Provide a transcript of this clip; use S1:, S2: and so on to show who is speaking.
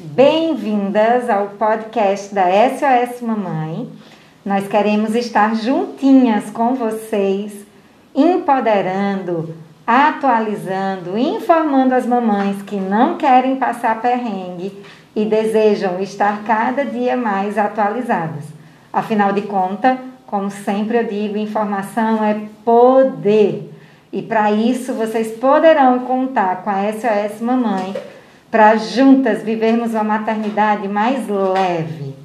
S1: Bem-vindas ao podcast da SOS Mamãe. Nós queremos estar juntinhas com vocês, empoderando, atualizando, informando as mamães que não querem passar perrengue e desejam estar cada dia mais atualizadas. Afinal de contas, como sempre eu digo, informação é poder. E para isso vocês poderão contar com a SOS Mamãe para juntas vivermos uma maternidade mais leve.